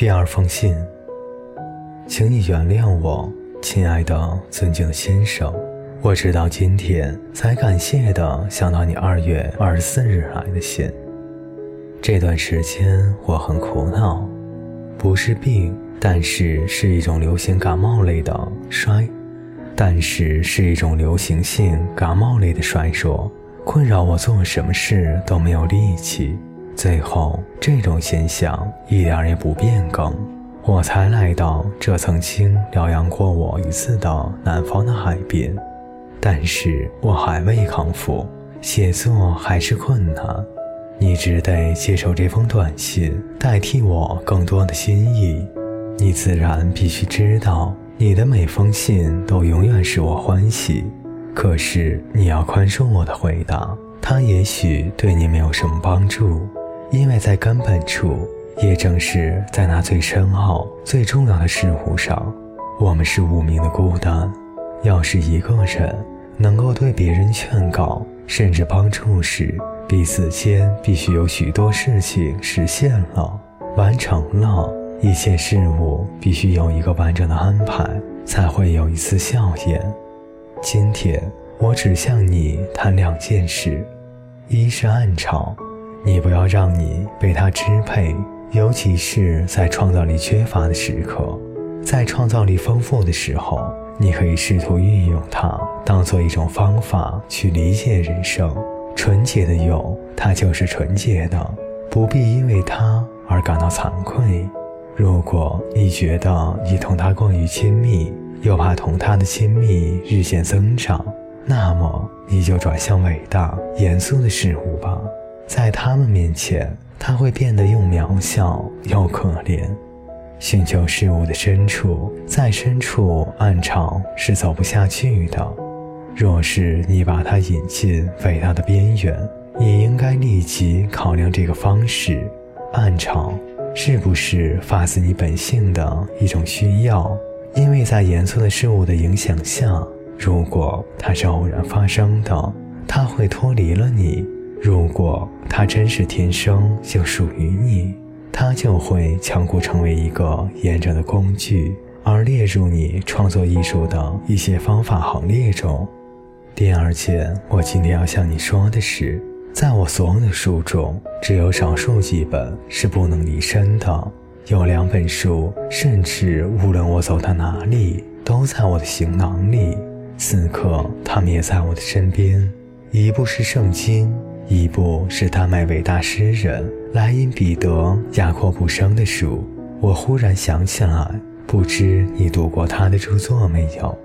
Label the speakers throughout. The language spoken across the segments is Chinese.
Speaker 1: 第二封信，请你原谅我，亲爱的、尊敬的先生。我直到今天才感谢的想到你二月二十四日来的信。这段时间我很苦恼，不是病，但是是一种流行感冒类的衰，但是是一种流行性感冒类的衰弱，困扰我做什么事都没有力气。最后，这种现象一点也不变更，我才来到这曾经疗养过我一次的南方的海边。但是我还未康复，写作还是困难。你只得接受这封短信，代替我更多的心意。你自然必须知道，你的每封信都永远使我欢喜。可是你要宽恕我的回答，它也许对你没有什么帮助。因为在根本处，也正是在那最深奥、最重要的事物上，我们是无名的孤单。要是一个人能够对别人劝告，甚至帮助时，彼此间必须有许多事情实现了、完成了。一切事物必须有一个完整的安排，才会有一次笑颜。今天我只向你谈两件事：一是暗潮。你不要让你被它支配，尤其是在创造力缺乏的时刻。在创造力丰富的时候，你可以试图运用它当做一种方法去理解人生。纯洁的有，它就是纯洁的，不必因为它而感到惭愧。如果你觉得你同他过于亲密，又怕同他的亲密日渐增长，那么你就转向伟大、严肃的事物吧。在他们面前，他会变得又渺小又可怜。寻求事物的深处，在深处暗潮是走不下去的。若是你把它引进伟大的边缘，你应该立即考量这个方式：暗潮是不是发自你本性的一种需要？因为在严肃的事物的影响下，如果它是偶然发生的，它会脱离了你。如果它真是天生就属于你，它就会强固成为一个验证的工具，而列入你创作艺术的一些方法行列中。第二件，我今天要向你说的是，在我所有的书中，只有少数几本是不能离身的。有两本书，甚至无论我走到哪里，都在我的行囊里。此刻，它们也在我的身边。一部是圣经。一部是丹麦伟大诗人莱因彼得·雅阔布生的书，我忽然想起来，不知你读过他的著作没有？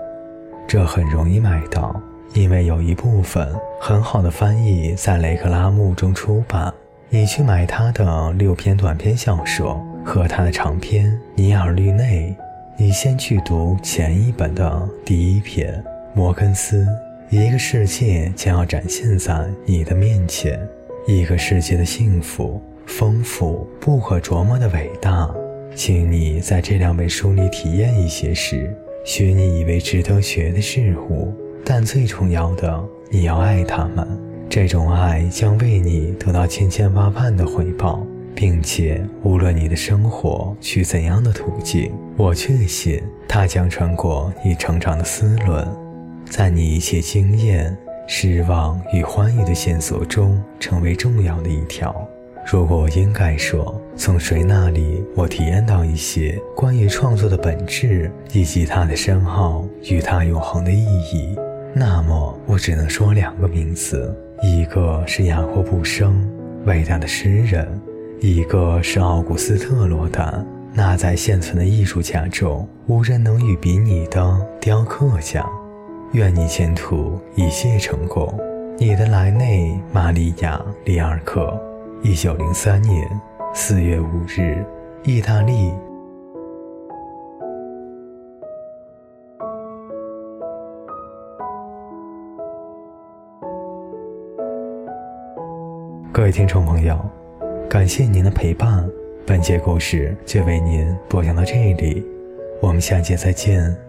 Speaker 1: 这很容易买到，因为有一部分很好的翻译在雷克拉木中出版。你去买他的六篇短篇小说和他的长篇《尼尔律内》，你先去读前一本的第一篇《摩根斯》。一个世界将要展现在你的面前，一个世界的幸福、丰富、不可琢磨的伟大。请你在这两本书里体验一些事，学你以为值得学的事物。但最重要的，你要爱他们。这种爱将为你得到千千万万的回报，并且无论你的生活去怎样的途径，我确信它将穿过你成长的丝轮。在你一切经验、失望与欢愉的线索中，成为重要的一条。如果我应该说，从谁那里我体验到一些关于创作的本质以及它的深奥与它永恒的意义，那么我只能说两个名词：一个是雅各布生，伟大的诗人；一个是奥古斯特·罗丹，那在现存的艺术家中无人能与比拟的雕刻家。愿你前途一切成功。你的莱内·玛利亚·里尔克，一九零三年四月五日，意大利。各位听众朋友，感谢您的陪伴，本节故事就为您播讲到这里，我们下节再见。